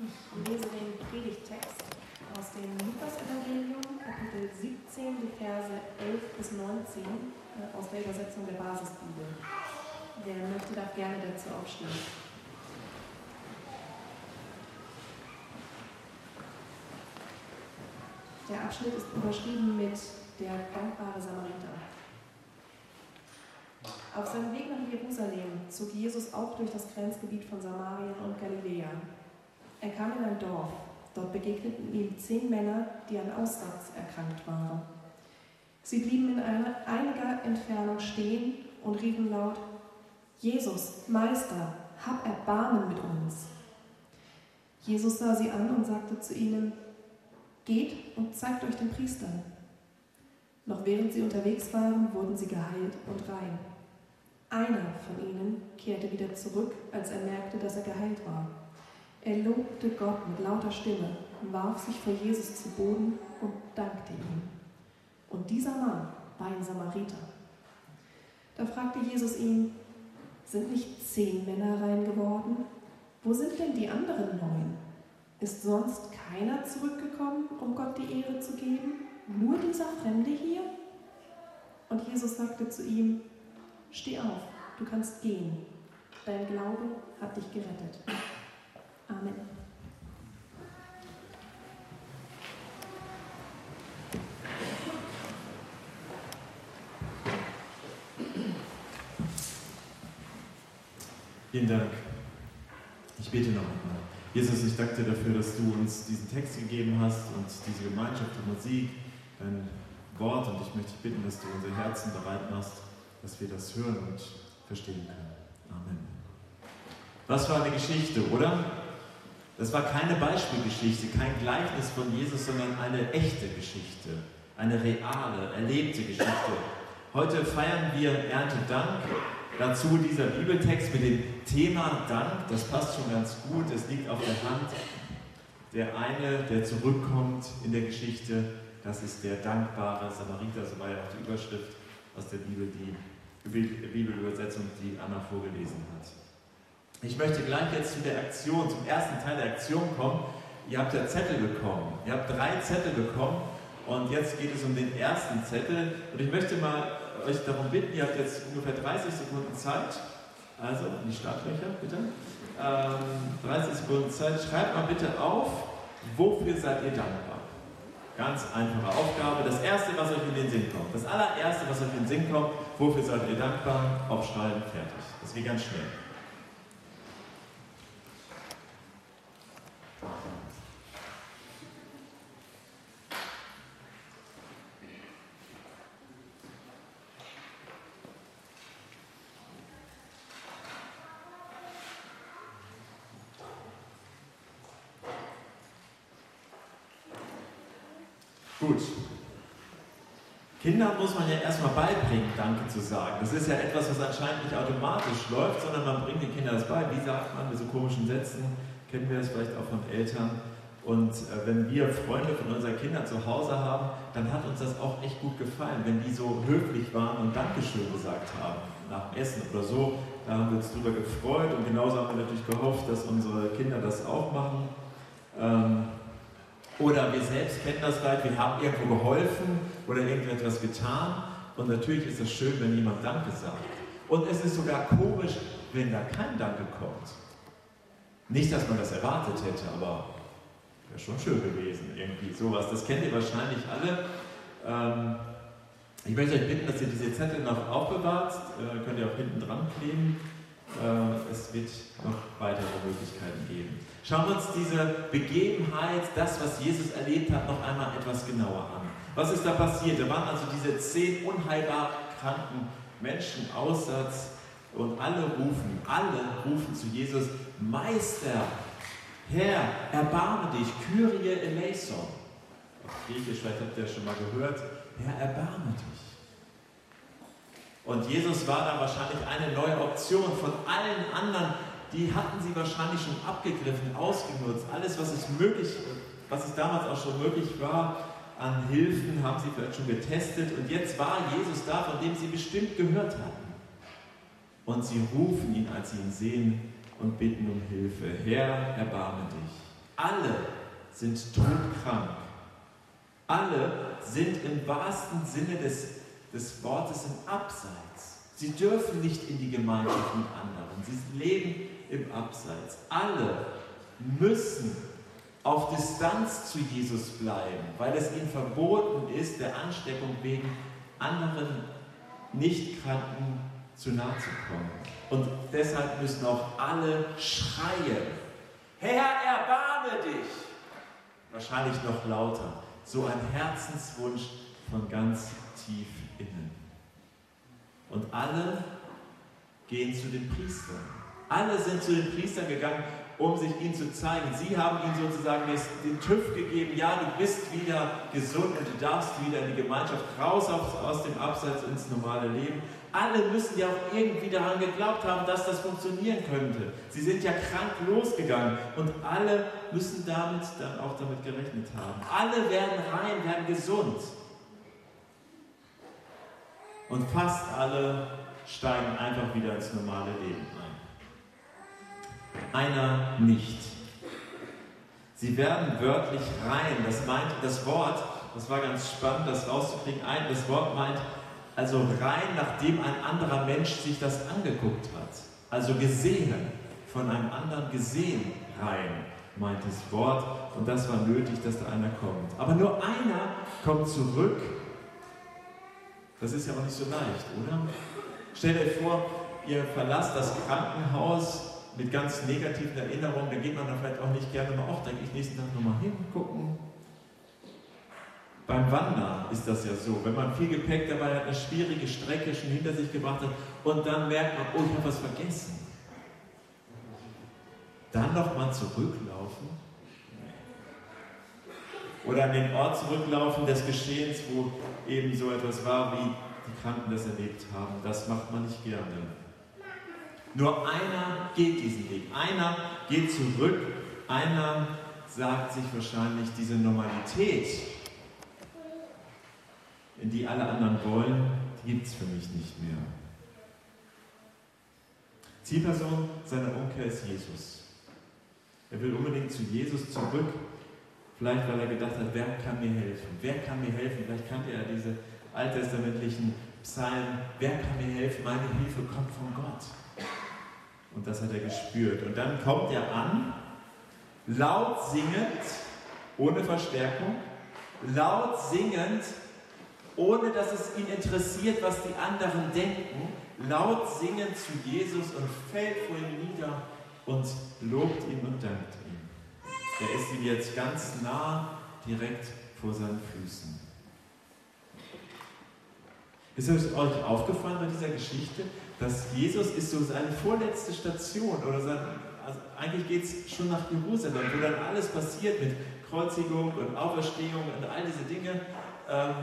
Ich lese den Predigtext aus dem Lukas-Evangelium, Kapitel 17, die Verse 11 bis 19, äh, aus der Übersetzung der Basisbibel. Wer möchte, darf gerne dazu aufstehen. Der Abschnitt ist überschrieben mit Der dankbare Samariter. Auf seinem Weg nach Jerusalem zog Jesus auch durch das Grenzgebiet von Samarien und Galiläa. Er kam in ein Dorf. Dort begegneten ihm zehn Männer, die an Aussatz erkrankt waren. Sie blieben in einer, einiger Entfernung stehen und riefen laut, Jesus, Meister, hab Erbarmen mit uns. Jesus sah sie an und sagte zu ihnen, Geht und zeigt euch den Priestern. Noch während sie unterwegs waren, wurden sie geheilt und rein. Einer von ihnen kehrte wieder zurück, als er merkte, dass er geheilt war. Er lobte Gott mit lauter Stimme, warf sich vor Jesus zu Boden und dankte ihm. Und dieser Mann war ein Samariter. Da fragte Jesus ihn, sind nicht zehn Männer rein geworden? Wo sind denn die anderen neun? Ist sonst keiner zurückgekommen, um Gott die Ehre zu geben? Nur dieser Fremde hier? Und Jesus sagte zu ihm, Steh auf, du kannst gehen. Dein Glaube hat dich gerettet. Amen. Vielen Dank. Ich bete noch einmal. Jesus, ich danke dir dafür, dass du uns diesen Text gegeben hast und diese Gemeinschaft der Musik, dein Wort. Und ich möchte dich bitten, dass du unsere Herzen bereit machst, dass wir das hören und verstehen können. Amen. Was für eine Geschichte, oder? Das war keine Beispielgeschichte, kein Gleichnis von Jesus, sondern eine echte Geschichte, eine reale, erlebte Geschichte. Heute feiern wir Erntedank. Dazu dieser Bibeltext mit dem Thema Dank, das passt schon ganz gut, es liegt auf der Hand. Der eine, der zurückkommt in der Geschichte, das ist der dankbare Samariter, so war ja auch die Überschrift aus der Bibel, die Bibelübersetzung, die Anna vorgelesen hat. Ich möchte gleich jetzt zu der Aktion, zum ersten Teil der Aktion kommen. Ihr habt ja Zettel bekommen. Ihr habt drei Zettel bekommen und jetzt geht es um den ersten Zettel. Und ich möchte mal euch darum bitten, ihr habt jetzt ungefähr 30 Sekunden Zeit. Also, in die Startlöcher, bitte. Ähm, 30 Sekunden Zeit. Schreibt mal bitte auf, wofür seid ihr dankbar? Ganz einfache Aufgabe. Das erste, was euch in den Sinn kommt. Das allererste, was euch in den Sinn kommt, wofür seid ihr dankbar? Aufschreiben, fertig. Das geht ganz schnell. Gut. Kindern muss man ja erstmal beibringen, Danke zu sagen. Das ist ja etwas, was anscheinend nicht automatisch läuft, sondern man bringt den Kindern das bei. Wie sagt man mit so komischen Sätzen? Kennen wir das vielleicht auch von Eltern? Und äh, wenn wir Freunde von unseren Kindern zu Hause haben, dann hat uns das auch echt gut gefallen, wenn die so höflich waren und Dankeschön gesagt haben nach dem Essen oder so. Da haben wir uns drüber gefreut und genauso haben wir natürlich gehofft, dass unsere Kinder das auch machen. Ähm, oder wir selbst kennen das vielleicht, wir haben irgendwo geholfen oder irgendetwas getan. Und natürlich ist es schön, wenn jemand Danke sagt. Und es ist sogar komisch, wenn da kein Danke kommt. Nicht, dass man das erwartet hätte, aber wäre schon schön gewesen, irgendwie sowas. Das kennt ihr wahrscheinlich alle. Ähm, ich möchte euch bitten, dass ihr diese Zettel noch aufbewahrt. Äh, könnt ihr auch hinten dran kleben. Äh, es wird noch weitere Möglichkeiten geben. Schauen wir uns diese Begebenheit, das, was Jesus erlebt hat, noch einmal etwas genauer an. Was ist da passiert? Da waren also diese zehn unheilbar kranken Menschen Aussatz und alle rufen, alle rufen zu Jesus, Meister, Herr, erbarme dich, Kyrie eleison. Auf Griechisch, vielleicht habt ihr das schon mal gehört, Herr, erbarme dich. Und Jesus war da wahrscheinlich eine neue Option von allen anderen, die hatten sie wahrscheinlich schon abgegriffen, ausgenutzt. Alles, was es möglich, was es damals auch schon möglich war, an Hilfen haben sie vielleicht schon getestet. Und jetzt war Jesus da, von dem sie bestimmt gehört hatten. Und sie rufen ihn, als sie ihn sehen, und bitten um Hilfe. Herr, erbarme dich. Alle sind todkrank. Alle sind im wahrsten Sinne des, des Wortes im Abseits. Sie dürfen nicht in die Gemeinschaft mit anderen. Sie leben im Abseits. Alle müssen auf Distanz zu Jesus bleiben, weil es ihnen verboten ist, der Ansteckung wegen anderen Nichtkranken zu nahe zu kommen. Und deshalb müssen auch alle schreien, Herr, erbarme dich! Wahrscheinlich noch lauter. So ein Herzenswunsch von ganz tief innen. Und alle gehen zu den Priestern. Alle sind zu den Priestern gegangen um sich ihn zu zeigen. Sie haben ihm sozusagen den TÜV gegeben, ja, du bist wieder gesund und du darfst wieder in die Gemeinschaft raus aus dem Abseits ins normale Leben. Alle müssen ja auch irgendwie daran geglaubt haben, dass das funktionieren könnte. Sie sind ja krank losgegangen und alle müssen damit dann auch damit gerechnet haben. Alle werden rein, werden gesund. Und fast alle steigen einfach wieder ins normale Leben einer nicht. Sie werden wörtlich rein. Das meint das Wort, das war ganz spannend, das rauszukriegen. Ein, das Wort meint also rein, nachdem ein anderer Mensch sich das angeguckt hat. Also gesehen, von einem anderen gesehen rein, meint das Wort. Und das war nötig, dass da einer kommt. Aber nur einer kommt zurück. Das ist ja auch nicht so leicht, oder? Stellt euch vor, ihr verlasst das Krankenhaus mit ganz negativen Erinnerungen, da geht man da vielleicht auch nicht gerne mal auf, gehe ich nächsten Tag nochmal hingucken. Beim Wandern ist das ja so, wenn man viel Gepäck dabei hat, eine schwierige Strecke schon hinter sich gebracht hat und dann merkt man, oh, ich habe was vergessen. Dann nochmal zurücklaufen oder an den Ort zurücklaufen des Geschehens, wo eben so etwas war, wie die Kranken das erlebt haben. Das macht man nicht gerne. Nur einer geht diesen Weg. Einer geht zurück. Einer sagt sich wahrscheinlich diese Normalität, in die alle anderen wollen, die gibt es für mich nicht mehr. Zielperson seiner Umkehr ist Jesus. Er will unbedingt zu Jesus zurück. Vielleicht, weil er gedacht hat, wer kann mir helfen? Wer kann mir helfen? Vielleicht kannte er diese alttestamentlichen Psalmen. Wer kann mir helfen? Meine Hilfe kommt von Gott. Und das hat er gespürt. Und dann kommt er an, laut singend, ohne Verstärkung, laut singend, ohne dass es ihn interessiert, was die anderen denken, laut singend zu Jesus und fällt vor ihm nieder und lobt ihn und dankt ihm. Er ist ihm jetzt ganz nah, direkt vor seinen Füßen. Ist euch aufgefallen bei dieser Geschichte, dass Jesus ist so seine vorletzte Station oder sein, also eigentlich geht es schon nach Jerusalem, wo dann alles passiert mit Kreuzigung und Auferstehung und all diese Dinge. Ähm,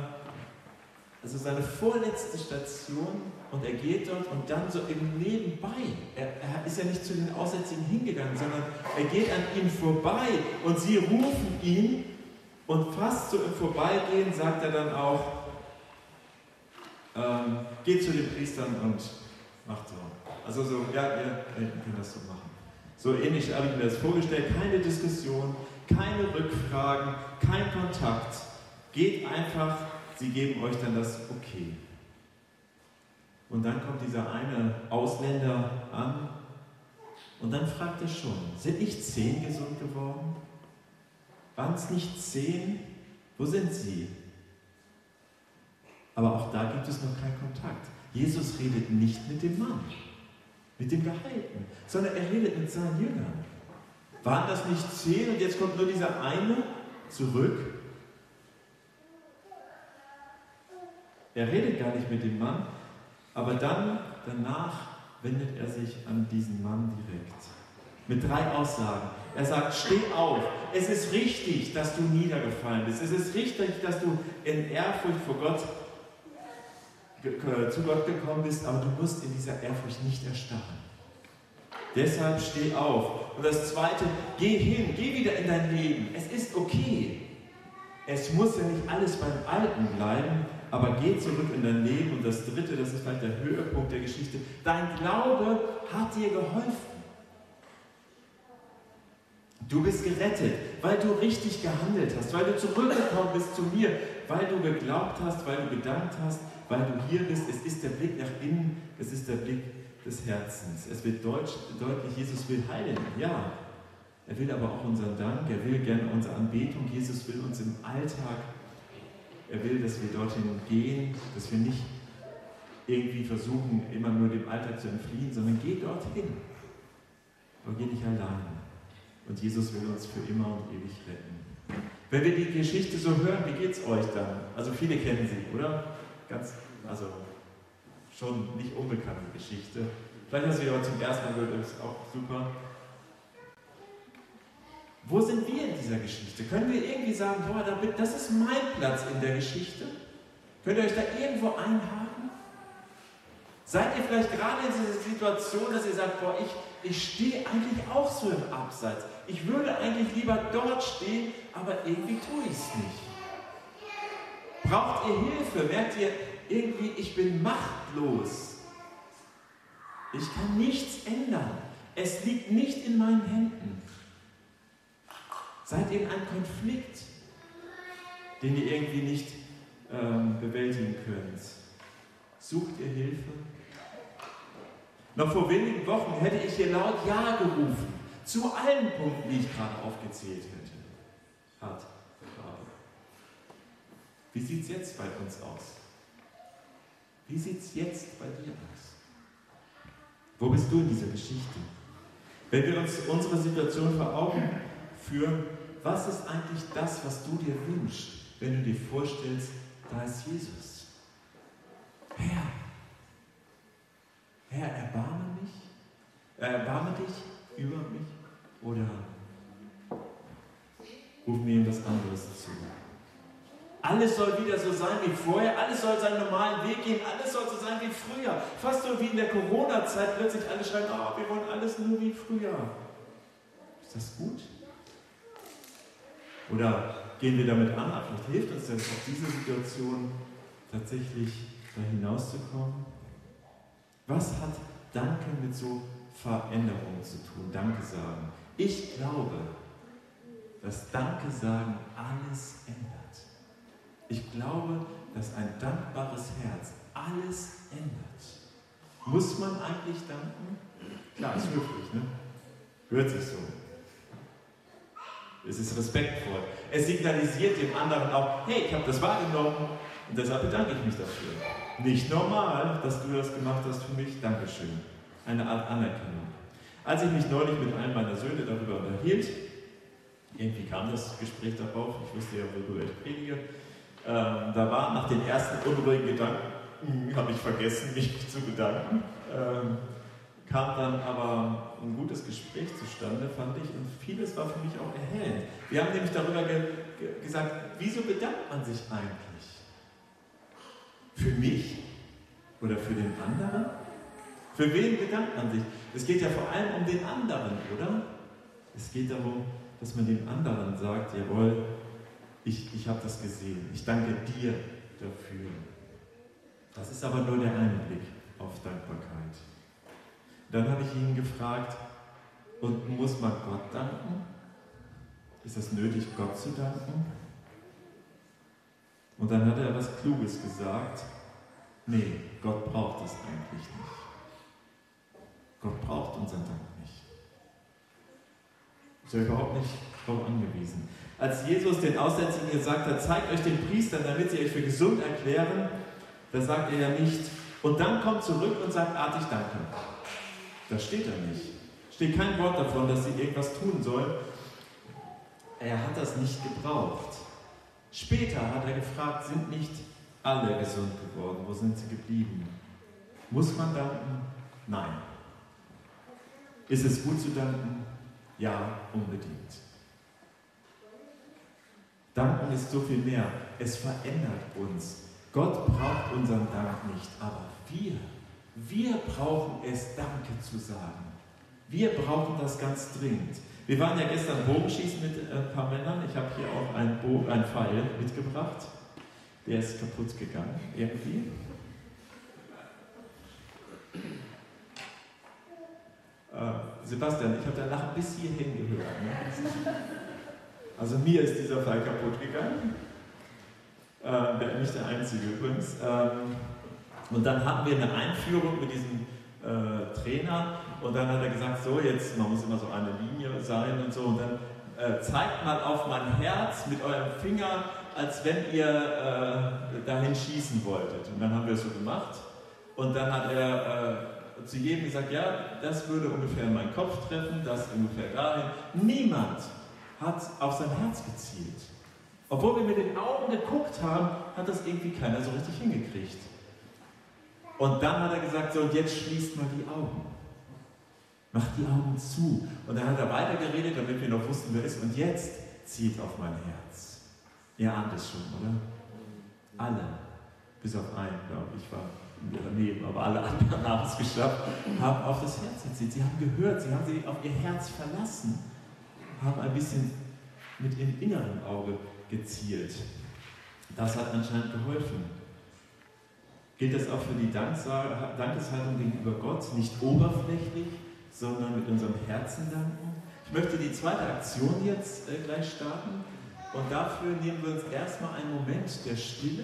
also seine vorletzte Station und er geht dort und dann so im Nebenbei. Er, er, ist ja nicht zu den Aussätzigen hingegangen, sondern er geht an ihnen vorbei und sie rufen ihn und fast so im Vorbeigehen sagt er dann auch, ähm, geht zu den Priestern und macht so. Also so, ja, ihr Eltern können das so machen. So ähnlich habe ich mir das vorgestellt. Keine Diskussion, keine Rückfragen, kein Kontakt. Geht einfach, sie geben euch dann das Okay. Und dann kommt dieser eine Ausländer an und dann fragt er schon, sind nicht zehn gesund geworden? Waren es nicht zehn? Wo sind sie? Aber auch da gibt es noch keinen Kontakt. Jesus redet nicht mit dem Mann, mit dem Geheilten, sondern er redet mit seinen Jüngern. Waren das nicht zehn und jetzt kommt nur dieser eine zurück? Er redet gar nicht mit dem Mann, aber dann, danach, wendet er sich an diesen Mann direkt. Mit drei Aussagen. Er sagt, steh auf. Es ist richtig, dass du niedergefallen bist. Es ist richtig, dass du in Ehrfurcht vor Gott zu Gott gekommen bist, aber du musst in dieser Ehrfurcht nicht erstarren. Deshalb steh auf. Und das Zweite, geh hin, geh wieder in dein Leben. Es ist okay. Es muss ja nicht alles beim Alten bleiben, aber geh zurück in dein Leben. Und das Dritte, das ist vielleicht der Höhepunkt der Geschichte, dein Glaube hat dir geholfen. Du bist gerettet, weil du richtig gehandelt hast, weil du zurückgekommen bist zu mir, weil du geglaubt hast, weil du gedankt hast, weil du hier bist. Es ist der Blick nach innen, es ist der Blick des Herzens. Es wird deutlich, Jesus will heilen, ja. Er will aber auch unseren Dank, er will gerne unsere Anbetung. Jesus will uns im Alltag, er will, dass wir dorthin gehen, dass wir nicht irgendwie versuchen, immer nur dem Alltag zu entfliehen, sondern geh dorthin. Aber geh nicht alleine. Und Jesus will uns für immer und ewig retten. Wenn wir die Geschichte so hören, wie geht es euch dann? Also viele kennen sie, oder? Ganz, also schon nicht unbekannte Geschichte. Vielleicht hast du sie aber zum ersten Mal gehört, ist auch super. Wo sind wir in dieser Geschichte? Können wir irgendwie sagen, boah, das ist mein Platz in der Geschichte? Könnt ihr euch da irgendwo einhaken? Seid ihr vielleicht gerade in dieser Situation, dass ihr sagt, boah, ich, ich stehe eigentlich auch so im Abseits. Ich würde eigentlich lieber dort stehen, aber irgendwie tue ich es nicht. Braucht ihr Hilfe? Merkt ihr irgendwie, ich bin machtlos. Ich kann nichts ändern. Es liegt nicht in meinen Händen. Seid ihr in einem Konflikt, den ihr irgendwie nicht ähm, bewältigen könnt? Sucht ihr Hilfe? Noch vor wenigen Wochen hätte ich hier laut Ja gerufen zu allen Punkten, die ich gerade aufgezählt hätte. Hat. Wie sieht es jetzt bei uns aus? Wie sieht es jetzt bei dir aus? Wo bist du in dieser Geschichte? Wenn wir uns unsere Situation vor Augen führen, was ist eigentlich das, was du dir wünschst, wenn du dir vorstellst, da ist Jesus? Herr, Herr, erbarme mich, erbarme dich über mich oder ruf mir etwas anderes zu. Alles soll wieder so sein wie vorher, alles soll seinen normalen Weg gehen, alles soll so sein wie früher. Fast so wie in der Corona-Zeit plötzlich alle schreien, oh, wir wollen alles nur wie früher. Ist das gut? Oder gehen wir damit an, vielleicht hilft uns denn auf diese Situation tatsächlich da hinauszukommen? Was hat Danke mit so Veränderungen zu tun? Danke sagen. Ich glaube, dass Danke sagen alles ändert. Ich glaube, dass ein dankbares Herz alles ändert. Muss man eigentlich danken? Klar, ist höflich, ne? Hört sich so. Es ist respektvoll. Es signalisiert dem anderen auch, hey, ich habe das wahrgenommen und deshalb bedanke ich mich dafür. Nicht normal, dass du das gemacht hast für mich. Dankeschön. Eine Art Anerkennung. Als ich mich neulich mit einem meiner Söhne darüber unterhielt, irgendwie kam das Gespräch darauf, ich wusste ja, worüber ich predige, ähm, da war nach den ersten unruhigen Gedanken, hm, habe ich vergessen, mich zu bedanken, ähm, kam dann aber ein gutes Gespräch zustande, fand ich, und vieles war für mich auch erhellend. Wir haben nämlich darüber ge ge gesagt, wieso bedankt man sich eigentlich? Für mich oder für den anderen? Für wen bedankt man sich? Es geht ja vor allem um den anderen, oder? Es geht darum, dass man dem anderen sagt, jawohl, ich, ich habe das gesehen. Ich danke dir dafür. Das ist aber nur der eine Blick auf Dankbarkeit. Dann habe ich ihn gefragt, und muss man Gott danken? Ist es nötig, Gott zu danken? Und dann hat er was Kluges gesagt. Nee, Gott braucht es eigentlich nicht. Gott braucht unseren Dank nicht. Ist er überhaupt nicht darauf angewiesen. Als Jesus den Aussätzigen gesagt hat, zeigt euch den Priestern, damit sie euch für gesund erklären, da sagt er ja nicht, und dann kommt zurück und sagt artig Danke. Das steht da nicht. Steht kein Wort davon, dass sie irgendwas tun sollen. Er hat das nicht gebraucht. Später hat er gefragt, sind nicht alle gesund geworden? Wo sind sie geblieben? Muss man danken? Nein. Ist es gut zu danken? Ja, unbedingt. Danken ist so viel mehr. Es verändert uns. Gott braucht unseren Dank nicht, aber wir, wir brauchen es, Danke zu sagen. Wir brauchen das ganz dringend. Wir waren ja gestern Bogenschießen mit ein paar Männern. Ich habe hier auch einen, Bo einen Pfeil mitgebracht. Der ist kaputt gegangen, irgendwie. Äh, Sebastian, ich habe dein Lachen bis hierhin gehört. Ne? Also mir ist dieser Fall kaputt gegangen. Äh, nicht der einzige übrigens. Ähm, und dann hatten wir eine Einführung mit diesem äh, Trainer und dann hat er gesagt, so jetzt, man muss immer so eine Linie sein und so und dann äh, zeigt mal auf mein Herz mit eurem Finger, als wenn ihr äh, dahin schießen wolltet. Und dann haben wir es so gemacht und dann hat er äh, zu jedem gesagt, ja, das würde ungefähr meinen Kopf treffen, das ungefähr dahin. Niemand hat auf sein Herz gezielt. Obwohl wir mit den Augen geguckt haben, hat das irgendwie keiner so richtig hingekriegt. Und dann hat er gesagt, so und jetzt schließt mal die Augen. Macht die Augen zu. Und dann hat er weitergeredet, damit wir noch wussten, wer ist. Und jetzt zieht auf mein Herz. Ihr ahnt es schon, oder? Alle. Bis auf einen, glaube ich, war daneben, aber alle anderen haben es geschafft, haben auf das Herz gezielt. Sie haben gehört, sie haben sich auf ihr Herz verlassen, haben ein bisschen mit ihrem inneren Auge gezielt. Das hat anscheinend geholfen. Gilt das auch für die Dankeshaltung gegenüber Gott, nicht oberflächlich, sondern mit unserem Herzen danken? Ich möchte die zweite Aktion jetzt äh, gleich starten und dafür nehmen wir uns erstmal einen Moment der Stille,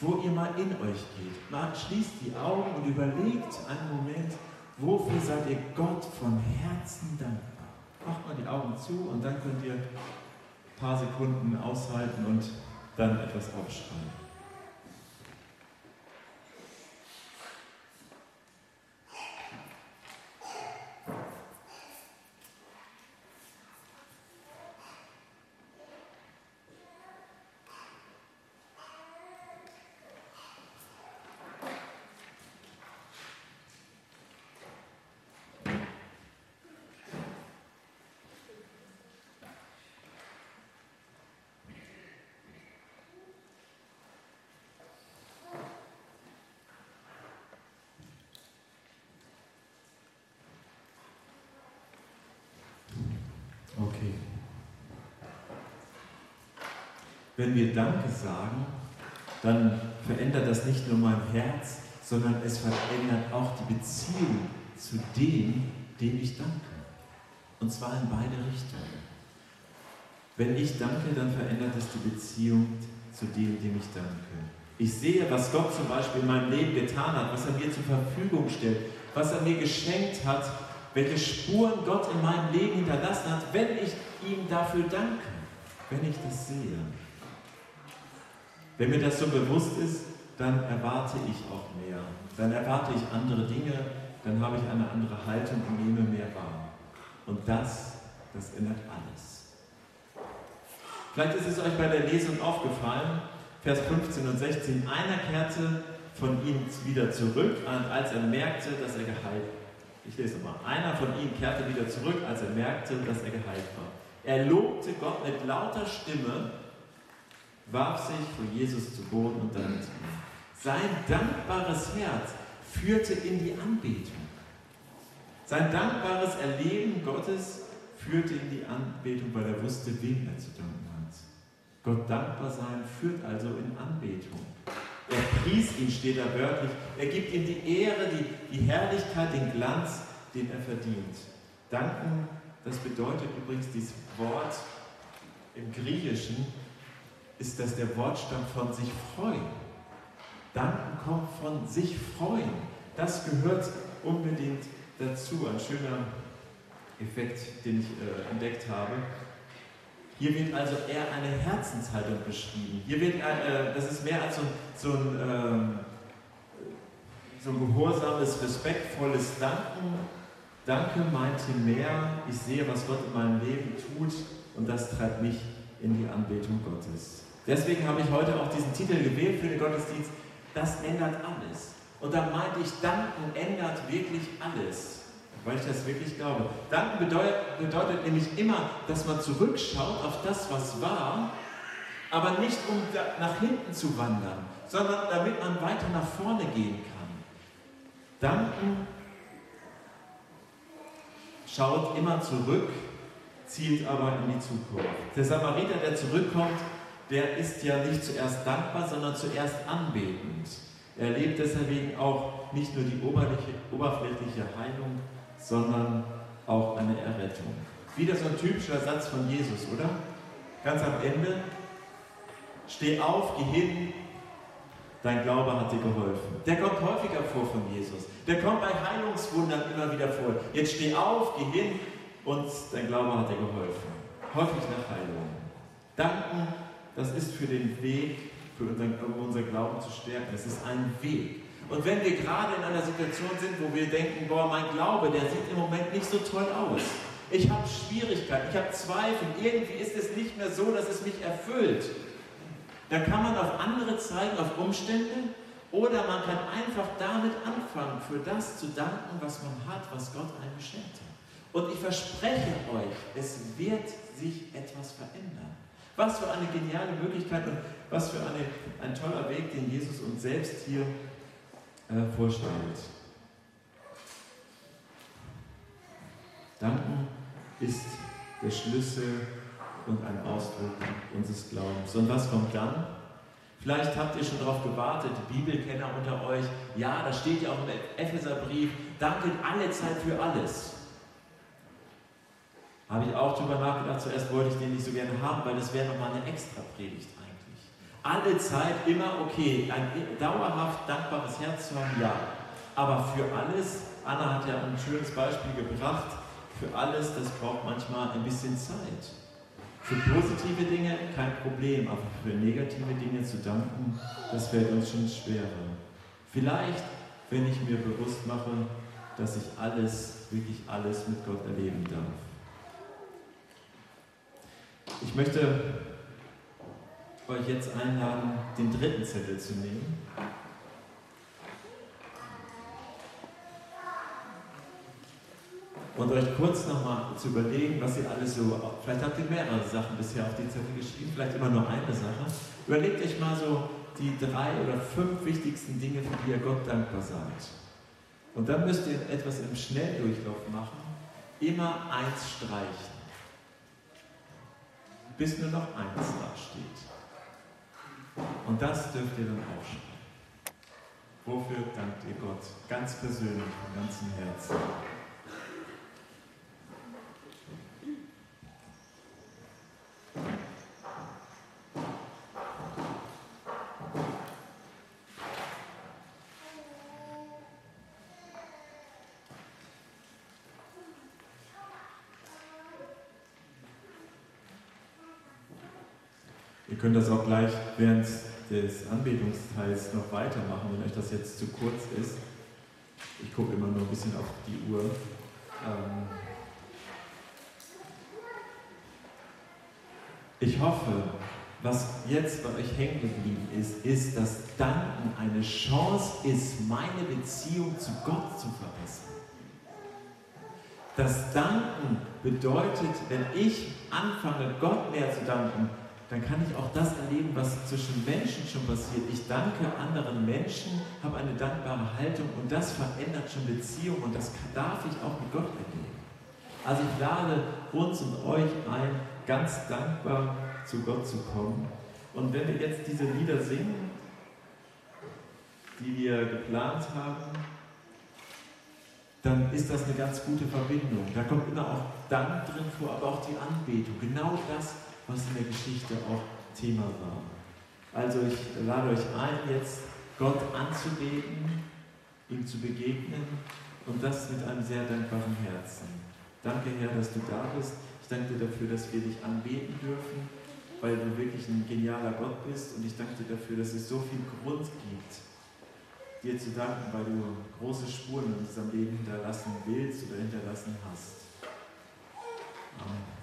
wo ihr mal in euch geht. Mal schließt die Augen und überlegt einen Moment, wofür seid ihr Gott von Herzen dankbar? Macht mal die Augen zu und dann könnt ihr ein paar Sekunden aushalten und dann etwas aufschreiben. Okay. Wenn wir Danke sagen, dann verändert das nicht nur mein Herz, sondern es verändert auch die Beziehung zu dem, dem ich danke. Und zwar in beide Richtungen. Wenn ich danke, dann verändert es die Beziehung zu dem, dem ich danke. Ich sehe, was Gott zum Beispiel in meinem Leben getan hat, was er mir zur Verfügung stellt, was er mir geschenkt hat, welche Spuren Gott in meinem Leben hinterlassen hat, wenn ich ihm dafür danke, wenn ich das sehe. Wenn mir das so bewusst ist, dann erwarte ich auch mehr. Dann erwarte ich andere Dinge, dann habe ich eine andere Haltung und nehme mehr wahr. Und das, das ändert alles. Vielleicht ist es euch bei der Lesung aufgefallen, Vers 15 und 16, einer kehrte von ihnen wieder zurück, als er merkte, dass er geheilt ich lese mal. Einer von ihnen kehrte wieder zurück, als er merkte, dass er geheilt war. Er lobte Gott mit lauter Stimme, warf sich vor Jesus zu Boden und dankte ihm. Sein dankbares Herz führte in die Anbetung. Sein dankbares Erleben Gottes führte in die Anbetung, weil er wusste, wem er zu danken hat. Gott dankbar sein führt also in Anbetung. Er pries ihn, steht da wörtlich. Er gibt ihm die Ehre, die, die Herrlichkeit, den Glanz, den er verdient. Danken, das bedeutet übrigens dieses Wort im Griechischen, ist das der Wortstamm von sich freuen. Danken kommt von sich freuen. Das gehört unbedingt dazu. Ein schöner Effekt, den ich äh, entdeckt habe. Hier wird also eher eine Herzenshaltung beschrieben. Hier wird, äh, das ist mehr als so, so ein, ähm, so ein gehorsames, respektvolles Danken. Danke meinte mehr, ich sehe, was Gott in meinem Leben tut und das treibt mich in die Anbetung Gottes. Deswegen habe ich heute auch diesen Titel gewählt für den Gottesdienst. Das ändert alles. Und da meinte ich, danken ändert wirklich alles weil ich das wirklich glaube. Danken bedeutet, bedeutet nämlich immer, dass man zurückschaut auf das, was war, aber nicht um nach hinten zu wandern, sondern damit man weiter nach vorne gehen kann. Danken schaut immer zurück, zielt aber in die Zukunft. Der Samariter, der zurückkommt, der ist ja nicht zuerst dankbar, sondern zuerst anbetend. Er erlebt deswegen auch nicht nur die oberflächliche Heilung, sondern auch eine Errettung. Wieder so ein typischer Satz von Jesus, oder? Ganz am Ende, steh auf, geh hin, dein Glaube hat dir geholfen. Der kommt häufiger vor von Jesus. Der kommt bei Heilungswundern immer wieder vor. Jetzt steh auf, geh hin und dein Glaube hat dir geholfen. Häufig nach Heilung. Danken, das ist für den Weg, für unseren, um unseren Glauben zu stärken. Es ist ein Weg. Und wenn wir gerade in einer Situation sind, wo wir denken, boah, mein Glaube, der sieht im Moment nicht so toll aus. Ich habe Schwierigkeiten, ich habe Zweifel, irgendwie ist es nicht mehr so, dass es mich erfüllt. Dann kann man auf andere zeigen, auf Umstände, oder man kann einfach damit anfangen, für das zu danken, was man hat, was Gott einem geschenkt hat. Und ich verspreche euch, es wird sich etwas verändern. Was für eine geniale Möglichkeit und was für eine, ein toller Weg, den Jesus uns selbst hier äh, vorstellt. Danken ist der Schlüssel und ein Ausdruck unseres Glaubens. Und was kommt dann? Vielleicht habt ihr schon darauf gewartet, Bibelkenner unter euch. Ja, da steht ja auch im Epheserbrief, danket alle Zeit für alles. Habe ich auch drüber nachgedacht. Zuerst wollte ich den nicht so gerne haben, weil das wäre nochmal eine extra Predigt eigentlich. Alle Zeit immer okay, ein dauerhaft dankbares Herz zu haben, ja. Aber für alles, Anna hat ja ein schönes Beispiel gebracht, für alles, das braucht manchmal ein bisschen Zeit. Für positive Dinge kein Problem, aber für negative Dinge zu danken, das fällt uns schon schwerer. Vielleicht, wenn ich mir bewusst mache, dass ich alles, wirklich alles mit Gott erleben darf. Ich möchte euch jetzt einladen, den dritten Zettel zu nehmen. Und euch kurz nochmal zu überlegen, was ihr alles so, vielleicht habt ihr mehrere Sachen bisher auf die Zettel geschrieben, vielleicht immer nur eine Sache. Überlegt euch mal so die drei oder fünf wichtigsten Dinge, für die ihr Gott dankbar seid. Und dann müsst ihr etwas im Schnelldurchlauf machen, immer eins streichen bis nur noch eins da steht. Und das dürft ihr dann aufschreiben. Wofür dankt ihr Gott? Ganz persönlich, von ganzem Herzen. Ihr könnt das auch gleich während des Anbetungsteils noch weitermachen, wenn euch das jetzt zu kurz ist. Ich gucke immer nur ein bisschen auf die Uhr. Ähm ich hoffe, was jetzt bei euch hängen geblieben ist, ist, dass Danken eine Chance ist, meine Beziehung zu Gott zu verbessern. Das Danken bedeutet, wenn ich anfange, Gott mehr zu danken, dann kann ich auch das erleben, was zwischen Menschen schon passiert. Ich danke anderen Menschen, habe eine dankbare Haltung und das verändert schon Beziehungen und das darf ich auch mit Gott erleben. Also ich lade uns und euch ein, ganz dankbar zu Gott zu kommen. Und wenn wir jetzt diese Lieder singen, die wir geplant haben, dann ist das eine ganz gute Verbindung. Da kommt immer auch Dank drin vor, aber auch die Anbetung. Genau das, was in der Geschichte auch Thema war. Also ich lade euch ein, jetzt Gott anzubeten, ihm zu begegnen und das mit einem sehr dankbaren Herzen. Danke, Herr, dass du da bist. Ich danke dir dafür, dass wir dich anbeten dürfen, weil du wirklich ein genialer Gott bist. Und ich danke dir dafür, dass es so viel Grund gibt, dir zu danken, weil du große Spuren in unserem Leben hinterlassen willst oder hinterlassen hast. Amen.